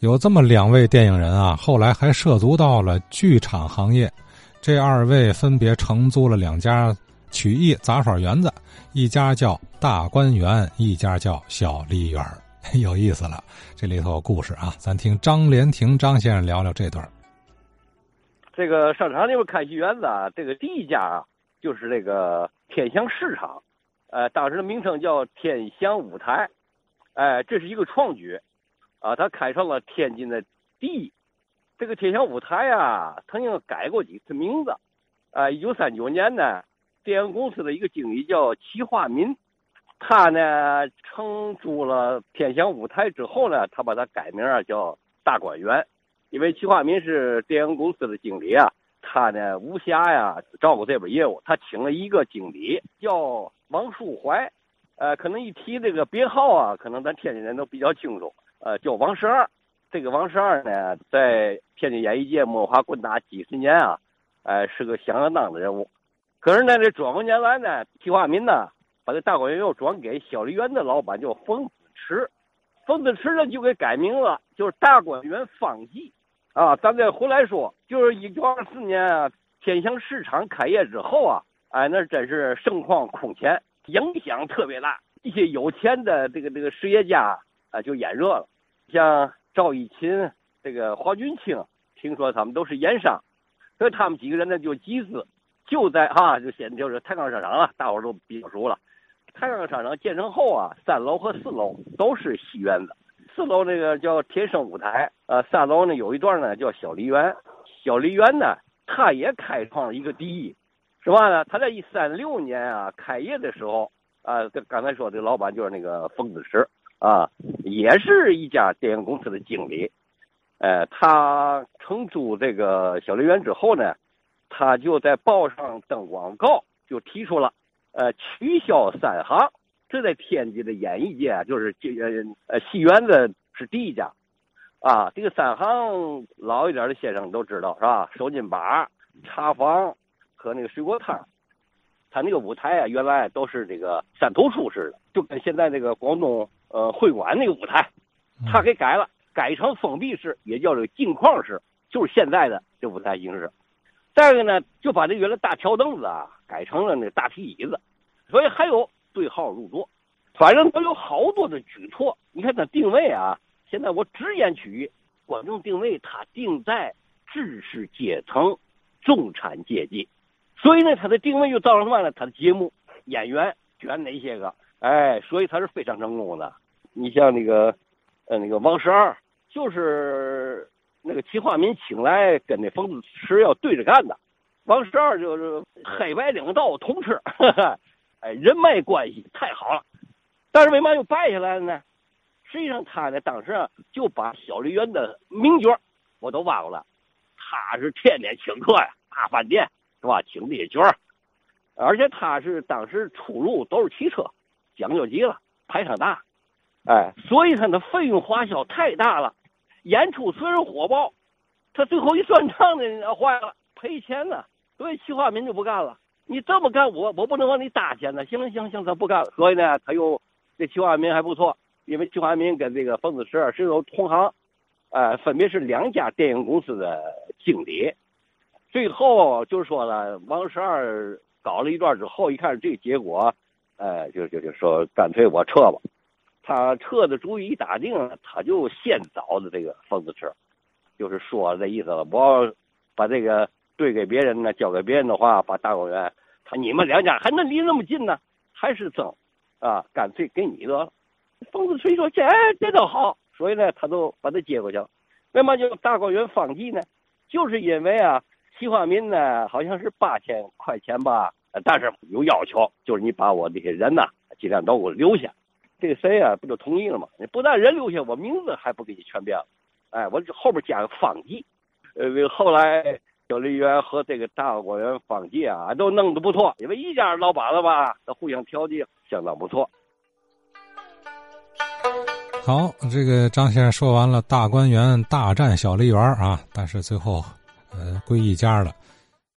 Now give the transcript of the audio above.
有这么两位电影人啊，后来还涉足到了剧场行业。这二位分别承租了两家曲艺杂耍园子，一家叫大观园，一家叫小梨园。有意思了，这里头有故事啊！咱听张连亭张先生聊聊这段。这个商场里边开戏园子啊，这个第一家啊，就是这个天祥市场，呃，当时的名称叫天祥舞台，哎，这是一个创举，啊，他开创了天津的第一。这个天祥舞台啊，曾经改过几次名字，啊，一九三九年呢，电影公司的一个经理叫齐化民，他呢承租了天祥舞台之后呢，他把它改名啊叫大观园。因为齐化民是电影公司的经理啊，他呢无暇呀照顾这边业务，他请了一个经理叫王树怀，呃，可能一提这个编号啊，可能咱天津人都比较清楚，呃，叫王十二。这个王十二呢，在天津演艺界摸爬滚打几十年啊，呃，是个响当当的人物。可是呢，这转过年来呢，齐化民呢，把这大观园又转给小梨园的老板叫冯子池，冯子池呢就给改名了，就是大观园方记。啊，咱再回来说，就是一九二四年啊，天祥市场开业之后啊，哎，那真是盛况空前，影响特别大。一些有钱的这个这个实业家啊，就眼热了。像赵一勤、这个黄俊清，听说他们都是盐商，所以他们几个人呢就集资，就在哈，就先就是太康商场了，大伙都比较熟了。太康商场建成后啊，三楼和四楼都是戏园子。四楼那个叫天生舞台，呃，三楼呢有一段呢叫小梨园，小梨园呢，它也开创了一个第一，是吧呢？他在一三六年啊开业的时候，啊，刚才说的老板就是那个冯子石啊，也是一家电影公司的经理，呃，他承租这个小梨园之后呢，他就在报上登广告，就提出了，呃，取消三行。这在天津的演艺界，就是这呃呃戏园子是第一家，啊，这个三行老一点的先生都知道是吧？手巾把、茶房和那个水果摊他那个舞台啊，原来都是这个三头出式的，就跟现在这个广东呃会馆那个舞台，他给改了，改成封闭式，也叫这个镜框式，就是现在的这舞台形式。再一个呢，就把这原来大条凳子啊，改成了那大皮椅子，所以还有。对号入座，反正都有好多的举措。你看它定位啊，现在我直言取义，观众定位它定在知识阶层、中产阶级，所以呢，他的定位又造成什么呢？它的节目演员选哪些个？哎，所以他是非常成功的。你像那个，呃，那个王十二，就是那个齐化民请来跟那冯子池要对着干的，王十二就是黑白两道通吃。哎，人脉关系太好了，但是为嘛又败下来了呢？实际上他呢，当时啊就把小梨园的名角我都挖过来，他是天天请客呀，大饭店是吧？请这些角而且他是当时出入都是汽车，讲究极了，排场大，哎，所以他的费用花销太大了。演出虽然火爆，他最后一算账呢，坏了，赔钱了，所以齐化民就不干了。你这么干，我我不能往你搭钱呢。行行行，他不干了。所以呢，他又这齐化民还不错，因为齐化民跟这个冯子石是有同行，呃，分别是两家电影公司的经理。最后就说了，王十二搞了一段之后，一看这结果，呃，就就就说干脆我撤吧。他撤的主意一打定，他就先找的这个冯子池，就是说这意思了，我把这个对给别人呢，交给别人的话，把大观园。他你们两家还能离那么近呢？还是争，啊，干脆给你得了。冯子锤说：“这这倒好。”所以呢，他都把他接过去了。为嘛叫大观园方记呢？就是因为啊，齐化民呢好像是八千块钱吧，但是有要求，就是你把我这些人呐尽量都给我留下。这个谁啊，不就同意了吗？你不但人留下，我名字还不给你全变了。哎，我这后边加个方记。呃，后来。小梨园和这个大观园方记啊，都弄得不错，因为一家老板子吧，都互相调剂，相当不错。好，这个张先生说完了大观园大战小梨园啊，但是最后呃归一家了。